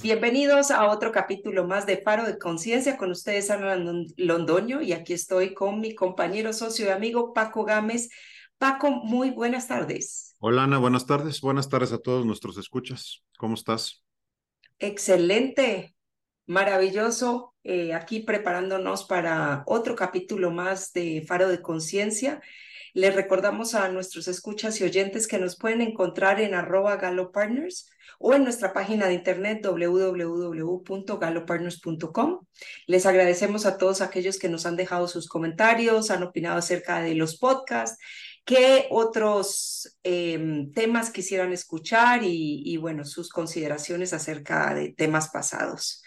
Bienvenidos a otro capítulo más de Paro de Conciencia. Con ustedes, Ana Londoño, y aquí estoy con mi compañero, socio y amigo Paco Gámez. Paco, muy buenas tardes. Hola, Ana, buenas tardes. Buenas tardes a todos nuestros escuchas. ¿Cómo estás? Excelente, maravilloso. Eh, aquí preparándonos para otro capítulo más de Faro de Conciencia. Les recordamos a nuestros escuchas y oyentes que nos pueden encontrar en arroba galopartners o en nuestra página de internet www.galopartners.com. Les agradecemos a todos aquellos que nos han dejado sus comentarios, han opinado acerca de los podcasts, qué otros em, temas quisieran escuchar y, y, bueno, sus consideraciones acerca de temas pasados.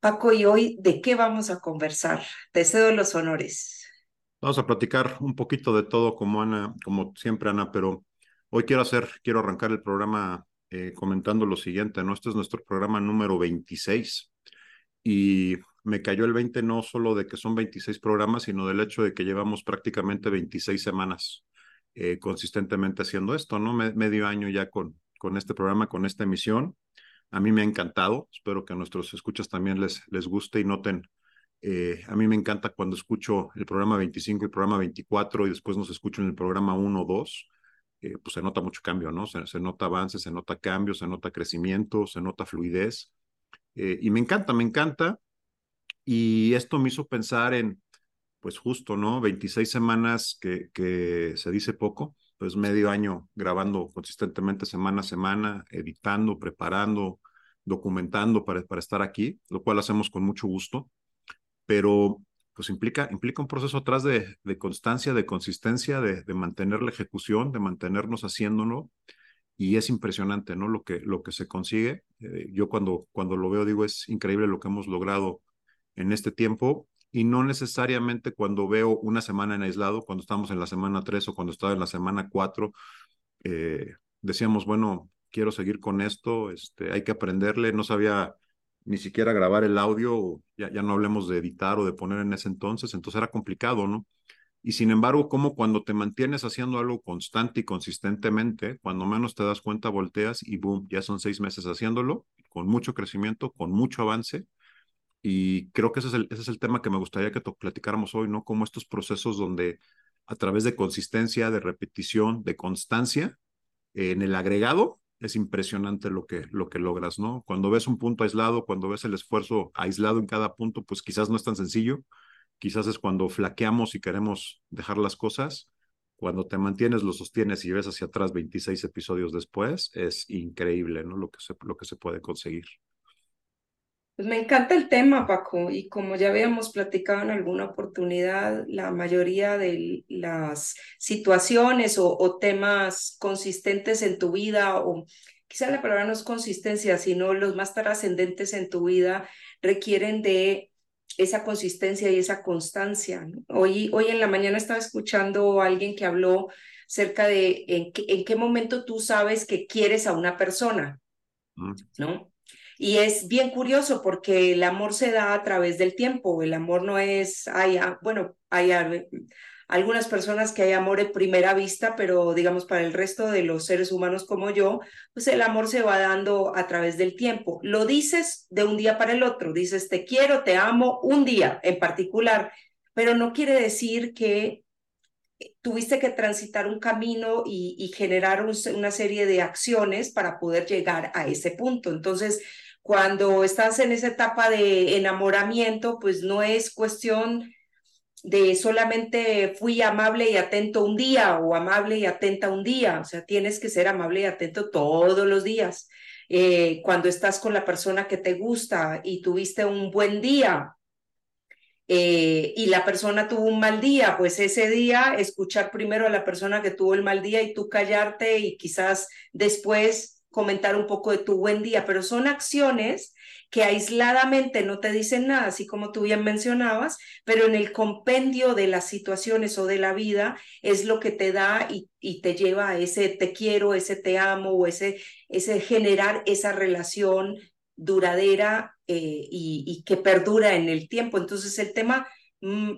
Paco, y hoy, ¿de qué vamos a conversar? Te cedo los honores. Vamos a platicar un poquito de todo como Ana, como siempre Ana, pero hoy quiero hacer, quiero arrancar el programa eh, comentando lo siguiente, ¿no? Este es nuestro programa número 26 y me cayó el 20 no solo de que son 26 programas, sino del hecho de que llevamos prácticamente 26 semanas eh, consistentemente haciendo esto, ¿no? medio año ya con, con este programa, con esta emisión. A mí me ha encantado, espero que a nuestros escuchas también les, les guste y noten. Eh, a mí me encanta cuando escucho el programa 25 y el programa 24 y después nos escucho en el programa 1 o 2 eh, pues se nota mucho cambio, ¿no? Se, nota avance, se nota cambio, se nota crecimiento, se nota fluidez. Eh, y me encanta, me encanta. Y esto me hizo pensar en, pues justo, ¿no? 26 semanas que se dice poco, pues medio año grabando consistentemente semana a semana, editando, preparando, documentando para, para estar aquí, lo cual hacemos con mucho gusto. Pero pues implica, implica un proceso atrás de, de constancia, de consistencia, de, de, mantener la ejecución, de mantenernos haciéndolo. Y es impresionante, ¿no? Lo que, lo que se consigue. Eh, yo cuando, cuando lo veo digo, es increíble lo que hemos logrado en este tiempo. Y no necesariamente cuando veo una semana en aislado, cuando estamos en la semana 3 o cuando estaba en la semana 4, eh, decíamos, bueno, quiero seguir con esto, este, hay que aprenderle. No sabía ni siquiera grabar el audio, ya, ya no hablemos de editar o de poner en ese entonces, entonces era complicado, ¿no? Y sin embargo, como cuando te mantienes haciendo algo constante y consistentemente, cuando menos te das cuenta, volteas y boom, ya son seis meses haciéndolo, con mucho crecimiento, con mucho avance. Y creo que ese es el, ese es el tema que me gustaría que platicáramos hoy, ¿no? Como estos procesos donde a través de consistencia, de repetición, de constancia, en el agregado, es impresionante lo que, lo que logras, ¿no? Cuando ves un punto aislado, cuando ves el esfuerzo aislado en cada punto, pues quizás no es tan sencillo, quizás es cuando flaqueamos y queremos dejar las cosas, cuando te mantienes, lo sostienes y ves hacia atrás 26 episodios después, es increíble, ¿no? Lo que se, lo que se puede conseguir. Pues me encanta el tema, Paco, y como ya habíamos platicado en alguna oportunidad, la mayoría de las situaciones o, temas consistentes en tu vida, o quizá la palabra no es consistencia, sino los más trascendentes en tu vida, requieren de esa consistencia y esa constancia. Hoy, hoy en la mañana estaba escuchando a alguien que habló acerca de en qué, en qué momento tú sabes que quieres a una persona. ¿no? Y es bien curioso porque el amor se da a través del tiempo. El amor no es, hay, bueno, hay algunas personas que hay amor en primera vista, pero digamos para el resto de los seres humanos como yo, pues el amor se va dando a través del tiempo. Lo dices de un día para el otro, dices te quiero, te amo un día en particular, pero no quiere decir que tuviste que transitar un camino y, y generar una serie de acciones para poder llegar a ese punto. Entonces, cuando estás en esa etapa de enamoramiento, pues no es cuestión de solamente fui amable y atento un día o amable y atenta un día, o sea, tienes que ser amable y atento todos los días. Eh, cuando estás con la persona que te gusta y tuviste un buen día eh, y la persona tuvo un mal día, pues ese día escuchar primero a la persona que tuvo el mal día y tú callarte y quizás después comentar un poco de tu buen día, pero son acciones que aisladamente no te dicen nada, así como tú bien mencionabas, pero en el compendio de las situaciones o de la vida es lo que te da y, te lleva a ese te quiero, ese te amo o ese, ese generar esa relación duradera eh, y, que perdura en el tiempo. Entonces el tema mm,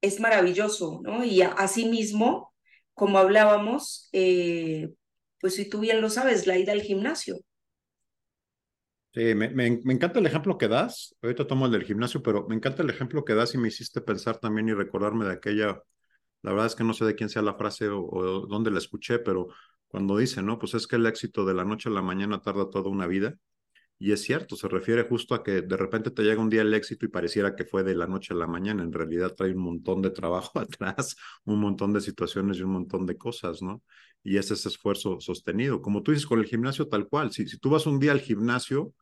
es maravilloso, ¿no? Y asimismo, como hablábamos, eh, pues si tú bien lo sabes, la ida al gimnasio. Sí, me, me, encanta el ejemplo que das. Ahorita tomo el del gimnasio, pero me encanta el ejemplo que das y me hiciste pensar también y recordarme de aquella, la verdad es que no sé de quién sea la frase o, o dónde la escuché, pero cuando dice, ¿no? Pues es que el éxito de la noche a la mañana tarda toda una vida. Y es cierto, se refiere justo a que de repente te llega un día el éxito y pareciera que fue de la noche a la mañana. En realidad trae un montón de trabajo atrás, un montón de situaciones y un montón de cosas, ¿no? Y es ese esfuerzo sostenido. Como tú dices con el gimnasio, tal cual. Si, si tú vas un día al gimnasio,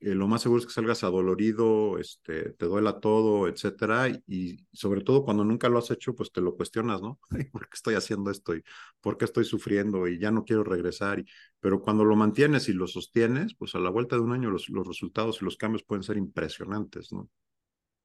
eh, lo más seguro es que salgas adolorido, este, te duela todo, etcétera, y, sobre todo cuando nunca lo has hecho, pues te lo cuestionas, ¿no? ¿Por qué estoy haciendo esto? ¿Y por qué estoy sufriendo? Y ya no quiero regresar. pero cuando lo mantienes y lo sostienes, pues a la vuelta de un año los, los resultados y los cambios pueden ser impresionantes, ¿no?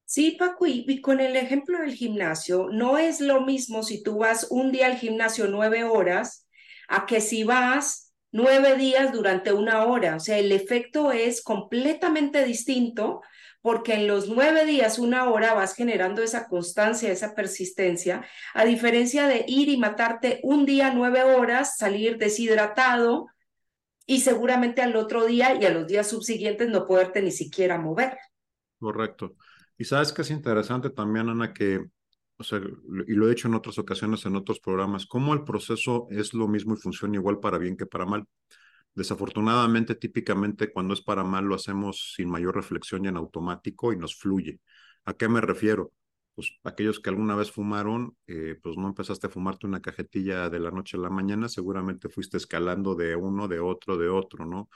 Sí, Paco, y, con el ejemplo del gimnasio, no es lo mismo si tú vas un día al gimnasio nueve horas a que si vas nueve días durante una hora. O sea, el efecto es completamente distinto porque en los nueve días, una hora, vas generando esa constancia, esa persistencia, a diferencia de ir y matarte un día, nueve horas, salir deshidratado y seguramente al otro día y a los días subsiguientes no poderte ni siquiera mover. Correcto. Y sabes que es interesante también, Ana, que o sea, y lo he dicho en otras ocasiones, en otros programas, cómo el proceso es lo mismo y funciona igual para bien que para mal. Desafortunadamente, típicamente cuando es para mal lo hacemos sin mayor reflexión y en automático y nos fluye. ¿A qué me refiero? Pues aquellos que alguna vez fumaron, eh, pues no empezaste a fumarte una cajetilla de la noche a la mañana, seguramente fuiste escalando de uno, de otro, de otro, ¿no?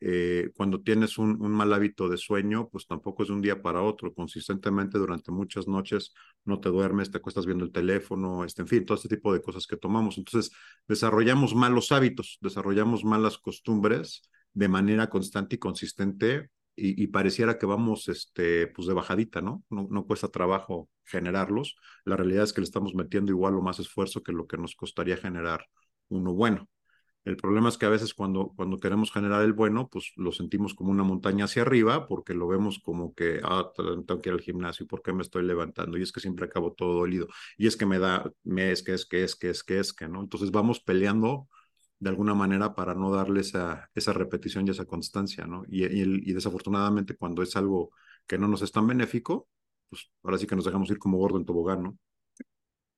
Eh, cuando tienes un, mal hábito de sueño, pues tampoco es de un día para otro. Consistentemente durante muchas noches no te duermes, te acuestas viendo el teléfono, este, en fin, todo este tipo de cosas que tomamos. Entonces, desarrollamos malos hábitos, desarrollamos malas costumbres de manera constante y consistente y, pareciera que vamos este, pues de bajadita, ¿no? ¿no? No cuesta trabajo generarlos. La realidad es que le estamos metiendo igual o más esfuerzo que lo que nos costaría generar uno bueno. El problema es que a veces cuando, cuando queremos generar el bueno, pues lo sentimos como una montaña hacia arriba, porque lo vemos como que, ah, tengo que ir al gimnasio, ¿por qué me estoy levantando? Y es que siempre acabo todo dolido. Y es que me da, me es que es que es que es que es que, ¿no? Entonces vamos peleando de alguna manera para no darle esa, esa repetición y esa constancia, ¿no? Y, y, y desafortunadamente cuando es algo que no nos es tan benéfico, pues ahora sí que nos dejamos ir como gordo en tobogán, ¿no?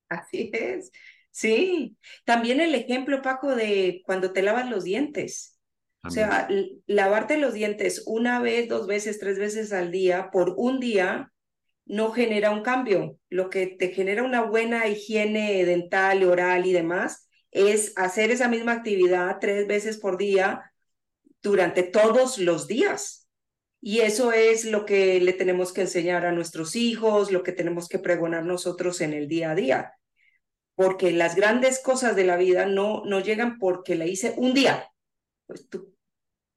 Así es. Sí, también el ejemplo, Paco, de cuando te lavas los dientes. O sea, lavarte los dientes una vez, dos veces, tres veces al día por un día no genera un cambio. Lo que te genera una buena higiene dental, oral y demás es hacer esa misma actividad tres veces por día durante todos los días. Y eso es lo que le tenemos que enseñar a nuestros hijos, lo que tenemos que pregonar nosotros en el día a día porque las grandes cosas de la vida no, no llegan porque la hice un día. Pues tú.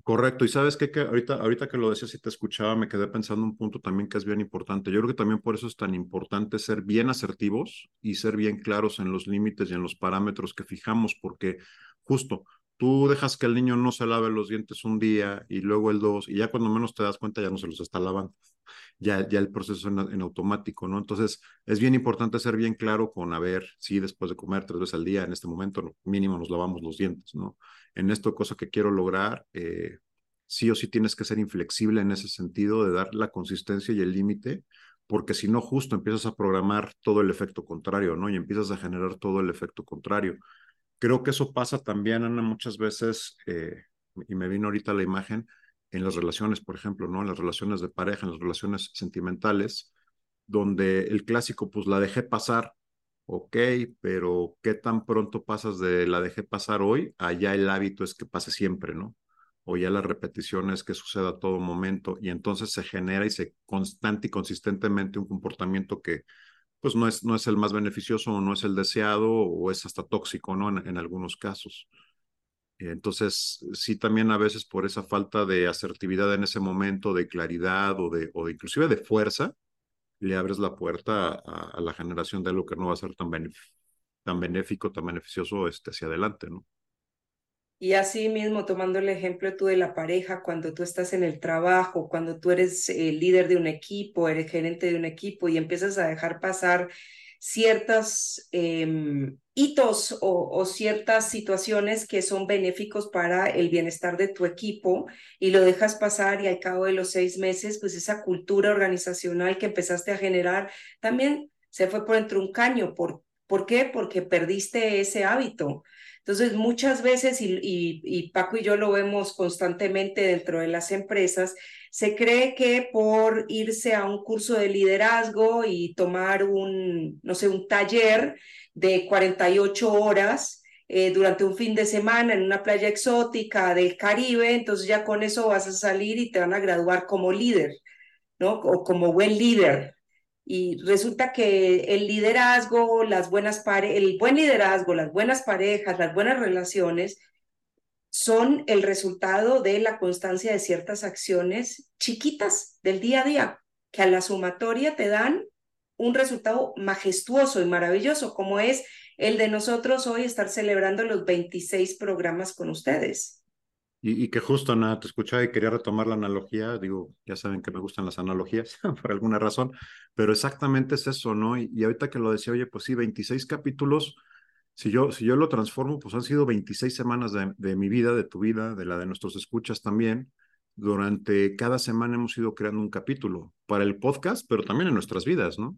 Correcto, y sabes qué? que ahorita, ahorita que lo decías y te escuchaba, me quedé pensando un punto también que es bien importante. Yo creo que también por eso es tan importante ser bien asertivos y ser bien claros en los límites y en los parámetros que fijamos, porque justo tú dejas que el niño no se lave los dientes un día y luego el dos, y ya cuando menos te das cuenta ya no se los está lavando ya, ya el proceso en, en, automático, ¿no? Entonces, es bien importante ser bien claro con, a ver, si después de comer tres veces al día, en este momento mínimo nos lavamos los dientes, ¿no? En esto, cosa que quiero lograr, eh, sí o sí tienes que ser inflexible en ese sentido de dar la consistencia y el límite, porque si no, justo empiezas a programar todo el efecto contrario, ¿no? Y empiezas a generar todo el efecto contrario. Creo que eso pasa también, Ana, muchas veces, eh, y me vino ahorita la imagen, en las relaciones, por ejemplo, ¿no? En las relaciones de pareja, en las relaciones sentimentales, donde el clásico, pues la dejé pasar, ok, pero ¿qué tan pronto pasas de la dejé pasar hoy? Allá el hábito es que pase siempre, ¿no? O ya la repetición es que suceda a todo momento y entonces se genera y se constante y consistentemente un comportamiento que pues no es, no es el más beneficioso o no es el deseado o es hasta tóxico, ¿no? en algunos casos. Entonces, sí, también a veces por esa falta de asertividad en ese momento, de claridad o de, o inclusive de fuerza, le abres la puerta a, la generación de algo que no va a ser tan, tan benéfico, tan beneficioso este, hacia adelante, ¿no? Y así mismo, tomando el ejemplo tú de la pareja, cuando tú estás en el trabajo, cuando tú eres el líder de un equipo, eres gerente de un equipo y empiezas a dejar pasar ciertos em, hitos o, o, ciertas situaciones que son benéficos para el bienestar de tu equipo y lo dejas pasar y al cabo de los seis meses, pues esa cultura organizacional que empezaste a generar también se fue por entre un caño. ¿Por, ¿por qué? Porque perdiste ese hábito. Entonces, muchas veces, y, Paco y yo lo vemos constantemente dentro de las empresas, se cree que por irse a un curso de liderazgo y tomar un, no sé, un taller de 48 horas eh, durante un fin de semana en una playa exótica del Caribe, entonces ya con eso vas a salir y te van a graduar como líder, ¿no? O como buen líder. Y resulta que el liderazgo, las buenas pare el buen liderazgo, las buenas parejas, las buenas relaciones son el resultado de la constancia de ciertas acciones chiquitas del día a día, que a la sumatoria te dan un resultado majestuoso y maravilloso, como es el de nosotros hoy estar celebrando los 26 programas con ustedes. Y, que justo, nada, te escuchaba y quería retomar la analogía, digo, ya saben que me gustan las analogías por alguna razón, pero exactamente es eso, ¿no? Y, y, ahorita que lo decía, oye, pues sí, 26 capítulos, si yo, si yo lo transformo, pues han sido 26 semanas de, de mi vida, de tu vida, de la de nuestros escuchas también. Durante cada semana hemos ido creando un capítulo para el podcast, pero también en nuestras vidas, ¿no?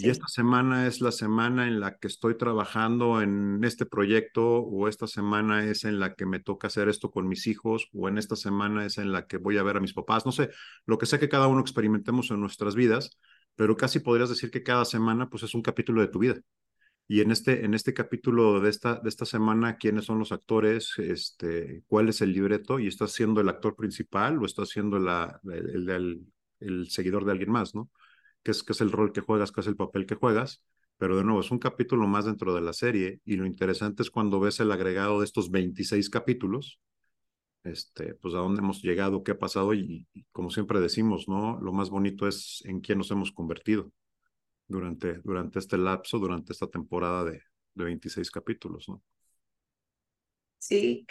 Y esta semana es la semana en la que estoy trabajando en este proyecto o esta semana es en la que me toca hacer esto con mis hijos o en esta semana es en la que voy a ver a mis papás. No sé, lo que sea que cada uno experimentemos en nuestras vidas, pero casi podrías decir que cada semana pues es un capítulo de tu vida. Y en este, en este capítulo de esta, de esta semana, ¿quiénes son los actores? Este, ¿Cuál es el libreto? ¿Y estás siendo el actor principal o estás siendo la, el, el, el seguidor de alguien más, no? Qué es, qué es el rol que juegas, qué es el papel que juegas, pero de nuevo es un capítulo más dentro de la serie y lo interesante es cuando ves el agregado de estos 26 capítulos, este, pues a dónde hemos llegado, qué ha pasado y, como siempre decimos, ¿no? Lo más bonito es en quién nos hemos convertido durante, durante este lapso, durante esta temporada de, de 26 capítulos, ¿no? Sí,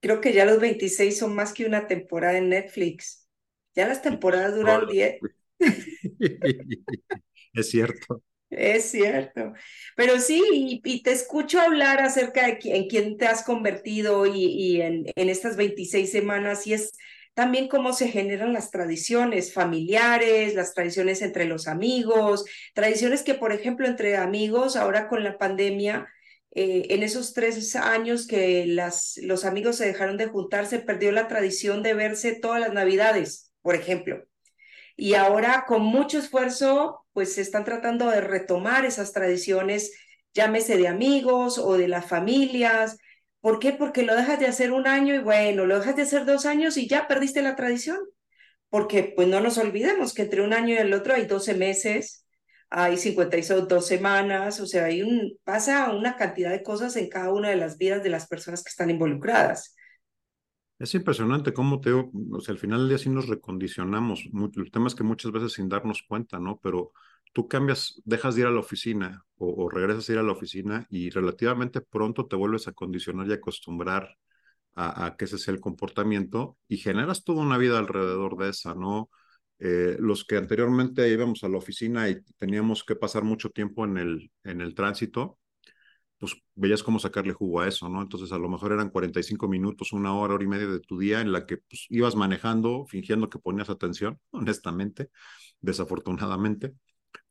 creo que ya los 26 son más que una temporada en Netflix. Ya las temporadas duran 10, es cierto. Es cierto. Pero sí, y, te escucho hablar acerca de en quién te has convertido y, en, estas 26 semanas, y es también cómo se generan las tradiciones familiares, las tradiciones entre los amigos, tradiciones que, por ejemplo, entre amigos, ahora con la pandemia, eh, en esos tres años que los amigos se dejaron de juntar, se perdió la tradición de verse todas las navidades, por ejemplo y ahora con mucho esfuerzo pues se están tratando de retomar esas tradiciones, llámese de amigos o de las familias. ¿Por qué? Porque lo dejas de hacer un año y bueno, lo dejas de hacer dos años y ya perdiste la tradición. Porque pues no nos olvidemos que entre un año y el otro hay 12 meses, hay 56 dos semanas, o sea, hay un, pasa una cantidad de cosas en cada una de las vidas de las personas que están involucradas. Es impresionante cómo te o sea, al final del día sí nos recondicionamos. El tema es que muchas veces sin darnos cuenta, ¿no? Pero tú cambias, dejas de ir a la oficina o, regresas a ir a la oficina y relativamente pronto te vuelves a condicionar y acostumbrar a, que ese sea el comportamiento y generas toda una vida alrededor de esa, ¿no? Eh, los que anteriormente íbamos a la oficina y teníamos que pasar mucho tiempo en el, en el tránsito, pues veías cómo sacarle jugo a eso, ¿no? Entonces a lo mejor eran 45 minutos, una hora, hora y media de tu día en la que pues, ibas manejando, fingiendo que ponías atención, honestamente, desafortunadamente,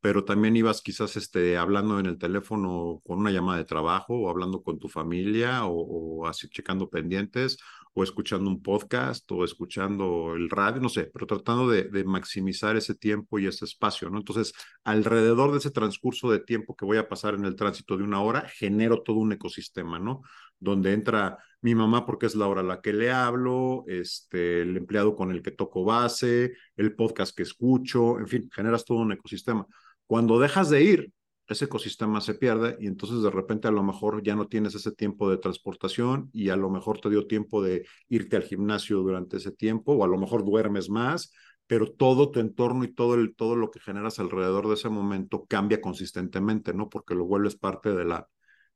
pero también ibas quizás este, hablando en el teléfono con una llamada de trabajo o hablando con tu familia o, o así checando pendientes o escuchando un podcast o escuchando el radio, no sé, pero tratando de, maximizar ese tiempo y ese espacio, ¿no? Entonces, alrededor de ese transcurso de tiempo que voy a pasar en el tránsito de una hora, genero todo un ecosistema, ¿no? Donde entra mi mamá porque es la hora a la que le hablo, este, el empleado con el que toco base, el podcast que escucho, en fin, generas todo un ecosistema. Cuando dejas de ir, ese ecosistema se pierde y entonces de repente a lo mejor ya no tienes ese tiempo de transportación y a lo mejor te dio tiempo de irte al gimnasio durante ese tiempo o a lo mejor duermes más, pero todo tu entorno y todo, el, todo lo que generas alrededor de ese momento cambia consistentemente, ¿no? Porque lo vuelves parte de la,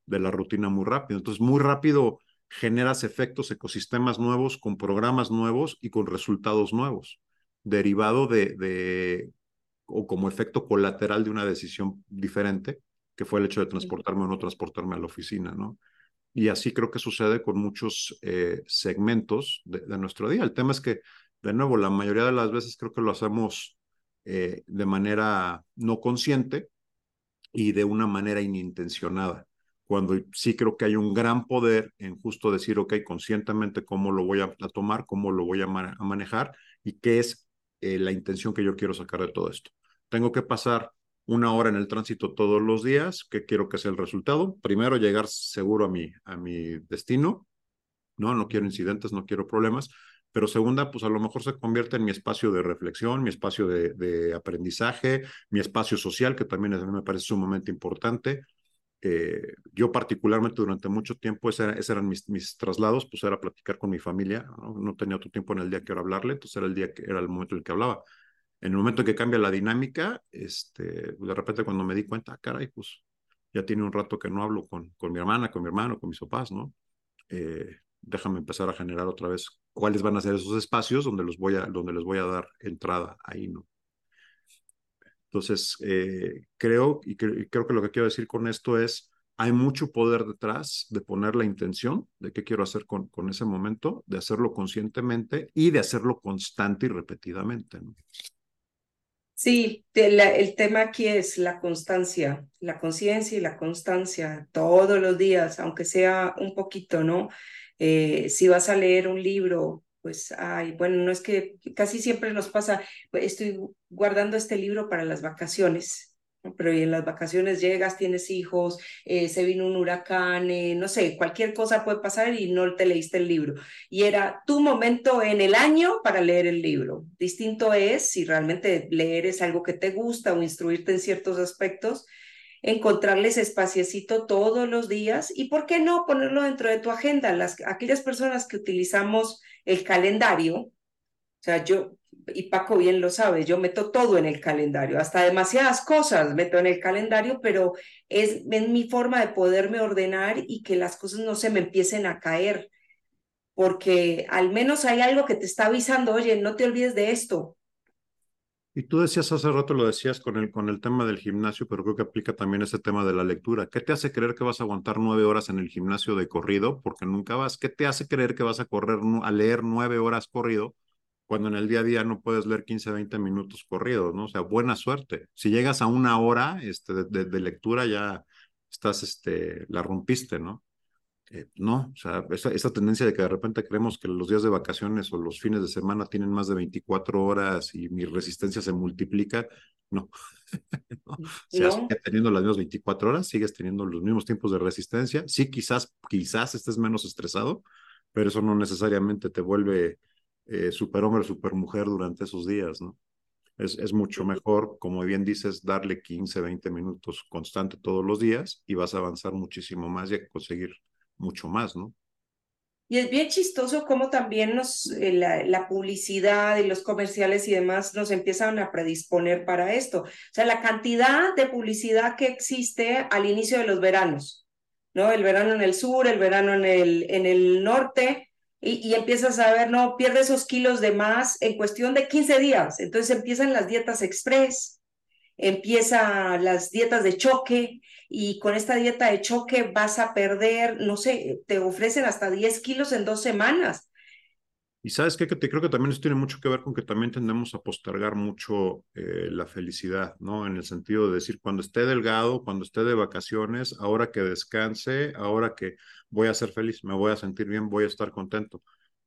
de la rutina muy rápido. Entonces, muy rápido generas efectos, ecosistemas nuevos, con programas nuevos y con resultados nuevos, derivado de, de o como efecto colateral de una decisión diferente, que fue el hecho de transportarme o no transportarme a la oficina, ¿no? Y así creo que sucede con muchos eh, segmentos de, de, nuestro día. El tema es que, de nuevo, la mayoría de las veces creo que lo hacemos eh, de manera no consciente y de una manera inintencionada. Cuando sí creo que hay un gran poder en justo decir, ok, conscientemente cómo lo voy a, a tomar, cómo lo voy a, a manejar y qué es eh, la intención que yo quiero sacar de todo esto. Tengo que pasar una hora en el tránsito todos los días, ¿qué quiero que sea el resultado? Primero, llegar seguro a mi, a mi destino, ¿no? No quiero incidentes, no quiero problemas, pero segunda, pues a lo mejor se convierte en mi espacio de reflexión, mi espacio de, de aprendizaje, mi espacio social, que también a mí me parece sumamente importante. Eh, yo particularmente durante mucho tiempo, ese eran mis, traslados, pues era platicar con mi familia, ¿no? no tenía otro tiempo en el día que era hablarle, entonces era el día que era el momento en el que hablaba. En el momento en que cambia la dinámica, este, de repente cuando me di cuenta, ah, caray, pues ya tiene un rato que no hablo con, con mi hermana, con mi hermano, con mis papás, ¿no? Eh, déjame empezar a generar otra vez cuáles van a ser esos espacios donde, los voy a, donde les voy a dar entrada ahí, ¿no? Entonces, eh, creo, y, cre y creo que lo que quiero decir con esto es, hay mucho poder detrás de poner la intención de qué quiero hacer con, ese momento, de hacerlo conscientemente y de hacerlo constante y repetidamente. Sí, el tema aquí es la constancia, la conciencia y la constancia todos los días, aunque sea un poquito, ¿no? Eh, si vas a leer un libro, pues, ay, bueno, no es que casi siempre nos pasa, estoy guardando este libro para las vacaciones, pero en las vacaciones llegas, tienes hijos, eh, se vino un huracán, eh, no sé, cualquier cosa puede pasar y no te leíste el libro. Y era tu momento en el año para leer el libro. Distinto es si realmente leer es algo que te gusta o instruirte en ciertos aspectos, encontrarles espaciecito todos los días y, ¿por qué no ponerlo dentro de tu agenda? Las, aquellas personas que utilizamos el calendario, o sea, yo, y Paco bien lo sabe, yo meto todo en el calendario, hasta demasiadas cosas meto en el calendario, pero es, mi forma de poderme ordenar y que las cosas no se me empiecen a caer, porque al menos hay algo que te está avisando, oye, no te olvides de esto. Y tú decías hace rato, lo decías con el, con el tema del gimnasio, pero creo que aplica también ese tema de la lectura. ¿Qué te hace creer que vas a aguantar nueve horas en el gimnasio de corrido? Porque nunca vas. ¿Qué te hace creer que vas a correr, a leer nueve horas corrido? cuando en el día a día no puedes leer 15, 20 minutos corridos, ¿no? O sea, buena suerte. Si llegas a una hora este, de, de, lectura, ya estás, este, la rompiste, ¿no? Eh, no, o sea, esa, esa, tendencia de que de repente creemos que los días de vacaciones o los fines de semana tienen más de 24 horas y mi resistencia se multiplica, no. no. O sea, no. teniendo las mismas 24 horas, sigues teniendo los mismos tiempos de resistencia. Sí, quizás, quizás estés menos estresado, pero eso no necesariamente te vuelve eh, superhombre, supermujer durante esos días, ¿no? Es, es, mucho mejor, como bien dices, darle 15, 20 minutos constante todos los días y vas a avanzar muchísimo más y a conseguir mucho más, ¿no? Y es bien chistoso cómo también nos, eh, la, publicidad y los comerciales y demás nos empiezan a predisponer para esto. O sea, la cantidad de publicidad que existe al inicio de los veranos, ¿no? El verano en el sur, el verano en el, en el norte, y, y, empiezas a ver, no, pierde esos kilos de más en cuestión de 15 días. Entonces empiezan las dietas express, empiezan las dietas de choque y con esta dieta de choque vas a perder, no sé, te ofrecen hasta 10 kilos en dos semanas. Y sabes qué, que te creo que también eso tiene mucho que ver con que también tendemos a postergar mucho eh, la felicidad, ¿no? En el sentido de decir, cuando esté delgado, cuando esté de vacaciones, ahora que descanse, ahora que voy a ser feliz, me voy a sentir bien, voy a estar contento.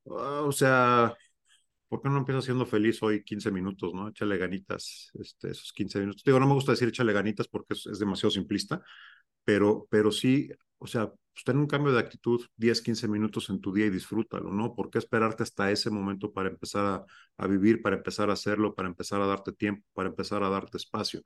Uh, o sea, ¿por qué no empiezas siendo feliz hoy 15 minutos, no? Échale ganitas, este, esos 15 minutos. Digo, no me gusta decir échale ganitas porque es, es demasiado simplista, pero, pero sí, o sea, pues ten un cambio de actitud 10, 15 minutos en tu día y disfrútalo, ¿no? ¿Por qué esperarte hasta ese momento para empezar a, a vivir, para empezar a hacerlo, para empezar a darte tiempo, para empezar a darte espacio?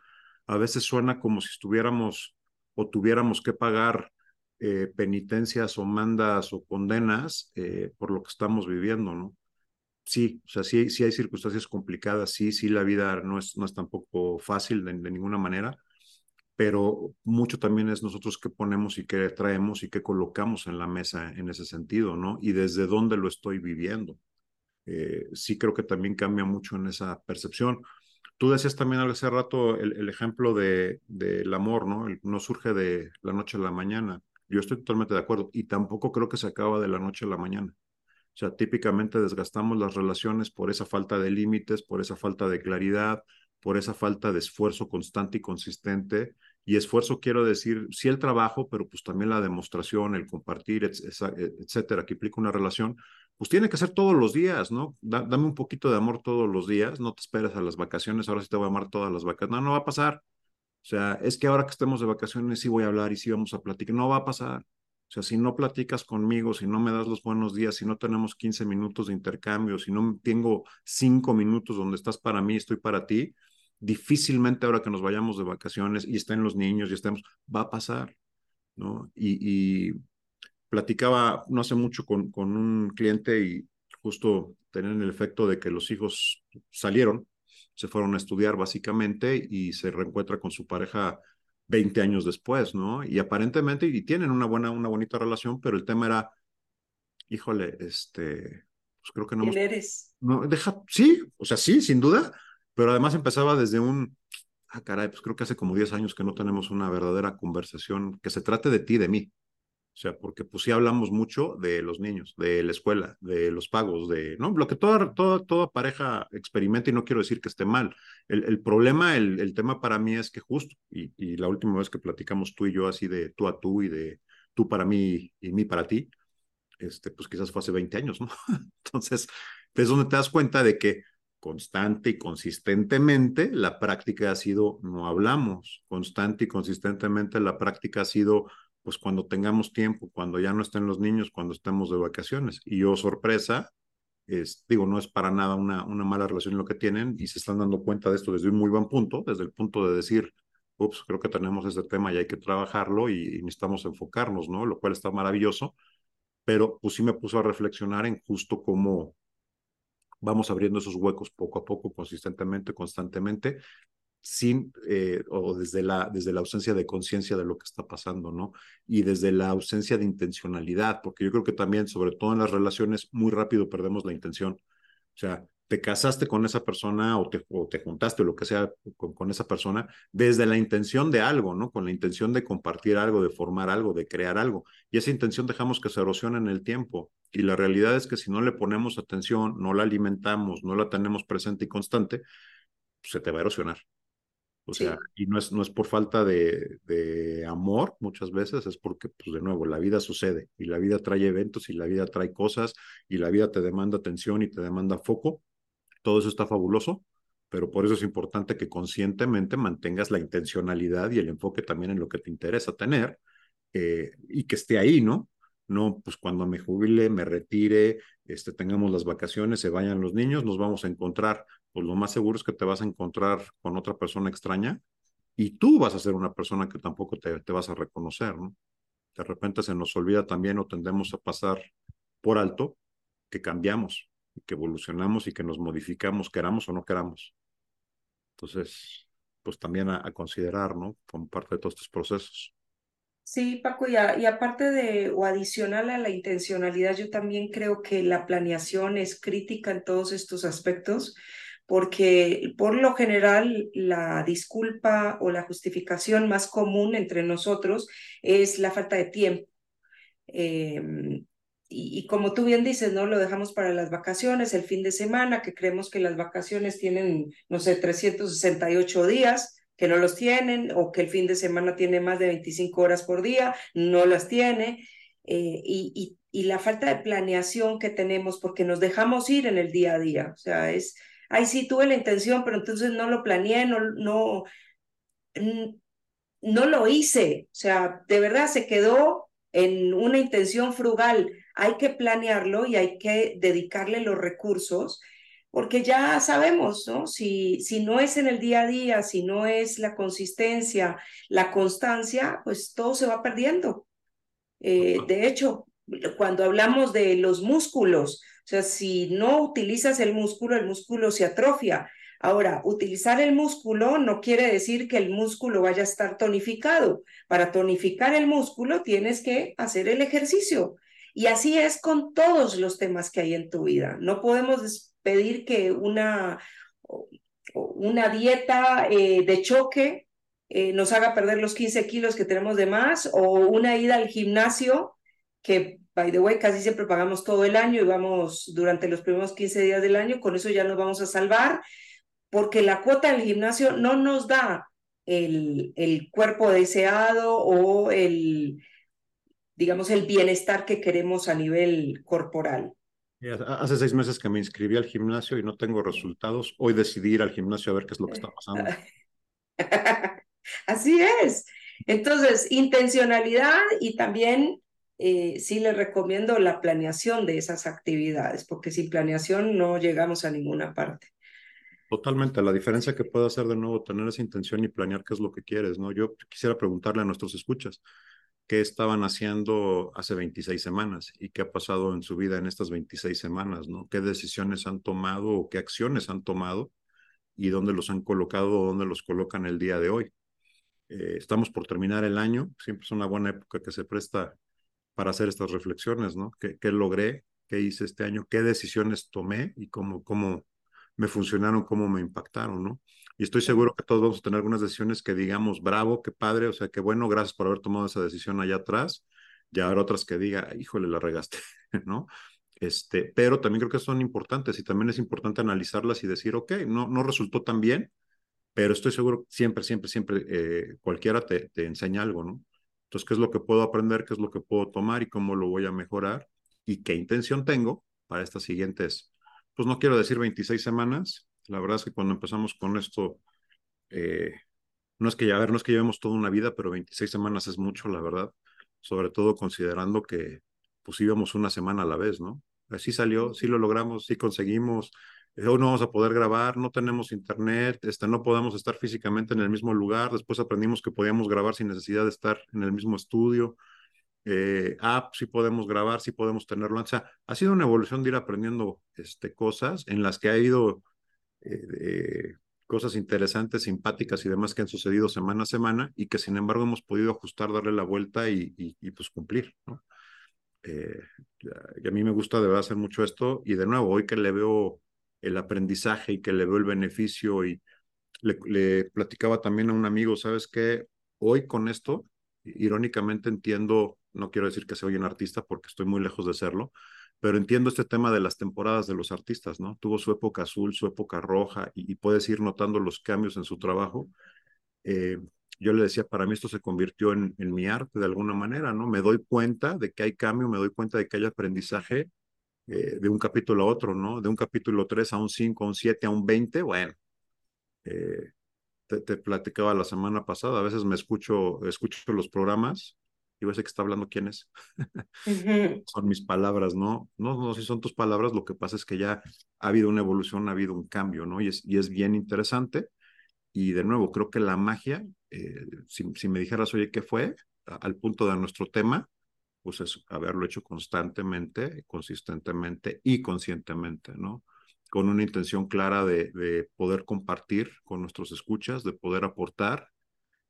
A veces suena como si estuviéramos o tuviéramos que pagar eh, penitencias o mandas o condenas eh, por lo que estamos viviendo, ¿no? Sí, o sea, sí, sí hay circunstancias complicadas, sí, sí, la vida no es, no es tampoco fácil de, de ninguna manera, pero mucho también es nosotros que ponemos y que traemos y que colocamos en la mesa en ese sentido, ¿no? Y desde dónde lo estoy viviendo. Eh, sí creo que también cambia mucho en esa percepción. Tú decías también hace rato el, ejemplo del de, amor, ¿no? no surge de la noche a la mañana. Yo estoy totalmente de acuerdo y tampoco creo que se acaba de la noche a la mañana. O sea, típicamente desgastamos las relaciones por esa falta de límites, por esa falta de claridad, por esa falta de esfuerzo constante y consistente. Y esfuerzo quiero decir, sí el trabajo, pero pues también la demostración, el compartir, etcétera, que implica una relación, pues tiene que ser todos los días, ¿no? dame un poquito de amor todos los días, no te esperes a las vacaciones, ahora sí te voy a amar todas las vacaciones. No, no va a pasar. O sea, es que ahora que estemos de vacaciones sí voy a hablar y sí vamos a platicar. No va a pasar. O sea, si no platicas conmigo, si no me das los buenos días, si no tenemos 15 minutos de intercambio, si no tengo 5 minutos donde estás para mí, estoy para ti, difícilmente ahora que nos vayamos de vacaciones y estén los niños y estemos, va a pasar, ¿no? Y, platicaba no hace mucho con, con un cliente y justo tenían el efecto de que los hijos salieron, se fueron a estudiar básicamente y se reencuentra con su pareja 20 años después, ¿no? Y aparentemente, y tienen una buena, una bonita relación, pero el tema era, híjole, este, pues creo que no. ¿Quién eres? No, deja, sí, o sea, sí, sin duda, pero además empezaba desde un, ah, caray, pues creo que hace como 10 años que no tenemos una verdadera conversación que se trate de ti, de mí. O sea, porque pues sí hablamos mucho de los niños, de la escuela, de los pagos, de, ¿no? Lo que toda, toda, toda pareja experimenta y no quiero decir que esté mal. El, el problema, el, el, tema para mí es que justo, y, y, la última vez que platicamos tú y yo así de tú a tú y de tú para mí y mí para ti, este, pues quizás fue hace 20 años, ¿no? Entonces, es donde te das cuenta de que constante y consistentemente la práctica ha sido no hablamos, constante y consistentemente la práctica ha sido pues cuando tengamos tiempo, cuando ya no estén los niños, cuando estemos de vacaciones. Y yo, sorpresa, es, digo, no es para nada una, una mala relación lo que tienen y se están dando cuenta de esto desde un muy buen punto, desde el punto de decir, ups, creo que tenemos este tema y hay que trabajarlo y, y necesitamos enfocarnos, ¿no? Lo cual está maravilloso, pero pues sí me puso a reflexionar en justo cómo vamos abriendo esos huecos poco a poco, consistentemente, constantemente, sin eh, o desde la, desde la ausencia de conciencia de lo que está pasando, ¿no? Y desde la ausencia de intencionalidad, porque yo creo que también, sobre todo en las relaciones, muy rápido perdemos la intención. O sea, te casaste con esa persona o te, o te juntaste o lo que sea con, con, esa persona desde la intención de algo, ¿no? Con la intención de compartir algo, de formar algo, de crear algo. Y esa intención dejamos que se erosione en el tiempo. Y la realidad es que si no le ponemos atención, no la alimentamos, no la tenemos presente y constante, se te va a erosionar. O sea, y no es, no es por falta de, de, amor muchas veces, es porque, pues de nuevo, la vida sucede y la vida trae eventos y la vida trae cosas y la vida te demanda atención y te demanda foco. Todo eso está fabuloso, pero por eso es importante que conscientemente mantengas la intencionalidad y el enfoque también en lo que te interesa tener eh, y que esté ahí, ¿no? No, pues cuando me jubile, me retire, este, tengamos las vacaciones, se vayan los niños, nos vamos a encontrar pues lo más seguro es que te vas a encontrar con otra persona extraña y tú vas a ser una persona que tampoco te, te vas a reconocer, ¿no? De repente se nos olvida también o tendemos a pasar por alto que cambiamos que evolucionamos y que nos modificamos, queramos o no queramos. Entonces, pues también a, a considerar, ¿no? Como parte de todos estos procesos. Sí, Paco, y, a, y, aparte de o adicional a la intencionalidad, yo también creo que la planeación es crítica en todos estos aspectos, porque por lo general la disculpa o la justificación más común entre nosotros es la falta de tiempo. Eh, y, como tú bien dices, ¿no? Lo dejamos para las vacaciones, el fin de semana, que creemos que las vacaciones tienen, no sé, 368 días, que no los tienen, o que el fin de semana tiene más de 25 horas por día, no las tiene. Eh, y, y la falta de planeación que tenemos porque nos dejamos ir en el día a día, o sea, es ay, sí, tuve la intención, pero entonces no lo planeé, no, no, no lo hice. O sea, de verdad se quedó en una intención frugal. Hay que planearlo y hay que dedicarle los recursos, porque ya sabemos, ¿no? Si, si no es en el día a día, si no es la consistencia, la constancia, pues todo se va perdiendo. Eh, de hecho, cuando hablamos de los músculos, sea, si no utilizas el músculo, el músculo se atrofia. Ahora, utilizar el músculo no quiere decir que el músculo vaya a estar tonificado. Para tonificar el músculo tienes que hacer el ejercicio. Y así es con todos los temas que hay en tu vida. No podemos pedir que una, una dieta eh, de choque eh, nos haga perder los 15 kilos que tenemos de más o una ida al gimnasio que, by the way, casi siempre pagamos todo el año y vamos durante los primeros 15 días del año, con eso ya nos vamos a salvar porque la cuota del gimnasio no nos da el, el cuerpo deseado o el, digamos, el bienestar que queremos a nivel corporal. Hace seis meses que me inscribí al gimnasio y no tengo resultados. Hoy decidí ir al gimnasio a ver qué es lo que está pasando. Así es. Entonces, intencionalidad y también eh, sí les recomiendo la planeación de esas actividades, porque sin planeación no llegamos a ninguna parte. Totalmente, la diferencia que puede hacer de nuevo tener esa intención y planear qué es lo que quieres, ¿no? Yo quisiera preguntarle a nuestros escuchas, ¿qué estaban haciendo hace 26 semanas y qué ha pasado en su vida en estas 26 semanas, ¿no? ¿Qué decisiones han tomado o qué acciones han tomado y dónde los han colocado o dónde los colocan el día de hoy? Eh, estamos por terminar el año, siempre es una buena época que se presta para hacer estas reflexiones, ¿no? ¿Qué, qué logré? ¿Qué hice este año? ¿Qué decisiones tomé y cómo, cómo me funcionaron, cómo me impactaron, ¿no? Y estoy seguro que todos vamos a tener algunas decisiones que digamos, bravo, qué padre, o sea, qué bueno, gracias por haber tomado esa decisión allá atrás. Ya habrá otras que diga, híjole, la regaste, ¿no? Este, pero también creo que son importantes y también es importante analizarlas y decir, ok, no, no resultó tan bien, pero estoy seguro siempre, siempre, siempre, eh, cualquiera te, te enseña algo, ¿no? Entonces, ¿qué es lo que puedo aprender? ¿Qué es lo que puedo tomar y cómo lo voy a mejorar? ¿Y qué intención tengo para estas siguientes pues no quiero decir 26 semanas. La verdad es que cuando empezamos con esto, eh, no es que ya, a ver, no es que llevemos toda una vida, pero 26 semanas es mucho, la verdad. Sobre todo considerando que pues íbamos una semana a la vez, ¿no? Así salió, sí lo logramos, sí conseguimos. Eh, hoy no vamos a poder grabar, no tenemos internet, este, no podemos estar físicamente en el mismo lugar. Después aprendimos que podíamos grabar sin necesidad de estar en el mismo estudio eh, ah, sí podemos grabar, sí podemos tenerlo. O sea, ha sido una evolución de ir aprendiendo este, cosas en las que ha ido eh, cosas interesantes, simpáticas y demás que han sucedido semana a semana y que sin embargo hemos podido ajustar, darle la vuelta y, y, pues cumplir, ¿no? Eh, y a mí me gusta de verdad hacer mucho esto y de nuevo, hoy que le veo el aprendizaje y que le veo el beneficio y le, platicaba también a un amigo, ¿sabes qué? Hoy con esto, irónicamente entiendo no quiero decir que soy un artista porque estoy muy lejos de serlo, pero entiendo este tema de las temporadas de los artistas, ¿no? Tuvo su época azul, su época roja, y, puedes ir notando los cambios en su trabajo. Eh, yo le decía, para mí esto se convirtió en, mi arte de alguna manera, ¿no? Me doy cuenta de que hay cambio, me doy cuenta de que hay aprendizaje eh, de un capítulo a otro, ¿no? De un capítulo 3 a un 5, a un 7, a un 20, bueno. Eh, te, te, platicaba la semana pasada, a veces me escucho, escucho los programas y a que está hablando quién es. son mis palabras, ¿no? No, no, si son tus palabras, lo que pasa es que ya ha habido una evolución, ha habido un cambio, ¿no? Y es, y es bien interesante. Y de nuevo, creo que la magia, eh, si, si, me dijeras, oye, ¿qué fue? al punto de nuestro tema, pues es haberlo hecho constantemente, consistentemente y conscientemente, ¿no? Con una intención clara de, de poder compartir con nuestros escuchas, de poder aportar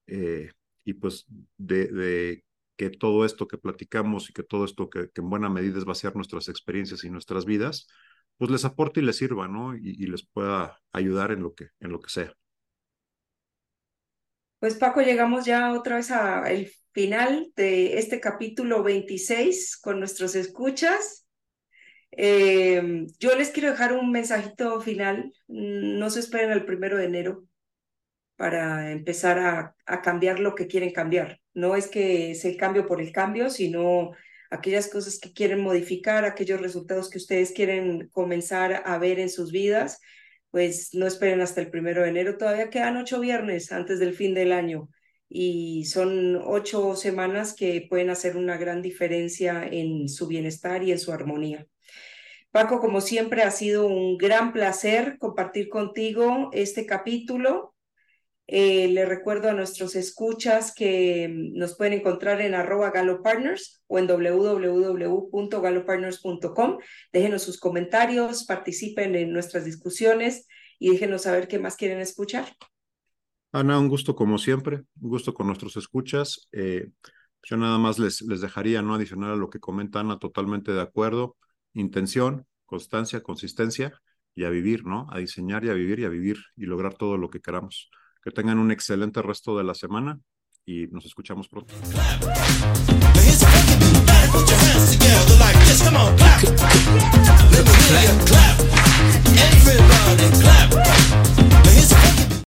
eh, y pues de, de que todo esto que platicamos y que todo esto que, en buena medida es vaciar nuestras experiencias y nuestras vidas, pues les aporte y les sirva, ¿no? Y, les pueda ayudar en lo que, en lo que sea. Pues Paco, llegamos ya otra vez al final de este capítulo 26 con nuestros escuchas. Eh, yo les quiero dejar un mensajito final. No se esperen al primero de enero para empezar a, a, cambiar lo que quieren cambiar. No es que es el cambio por el cambio, sino aquellas cosas que quieren modificar, aquellos resultados que ustedes quieren comenzar a ver en sus vidas, pues no esperen hasta el primero de enero. Todavía quedan ocho viernes antes del fin del año y son ocho semanas que pueden hacer una gran diferencia en su bienestar y en su armonía. Paco, como siempre, ha sido un gran placer compartir contigo este capítulo eh, le recuerdo a nuestros escuchas que nos pueden encontrar en arroba galopartners o en www.galopartners.com. Déjenos sus comentarios, participen en nuestras discusiones y déjenos saber qué más quieren escuchar. Ana, un gusto como siempre, un gusto con nuestros escuchas. Eh, yo nada más les, les dejaría no adicionar a lo que comenta Ana, totalmente de acuerdo. Intención, constancia, consistencia y a vivir, ¿no? A diseñar y a vivir y a vivir y lograr todo lo que queramos. Que tengan un excelente resto de la semana y nos escuchamos pronto.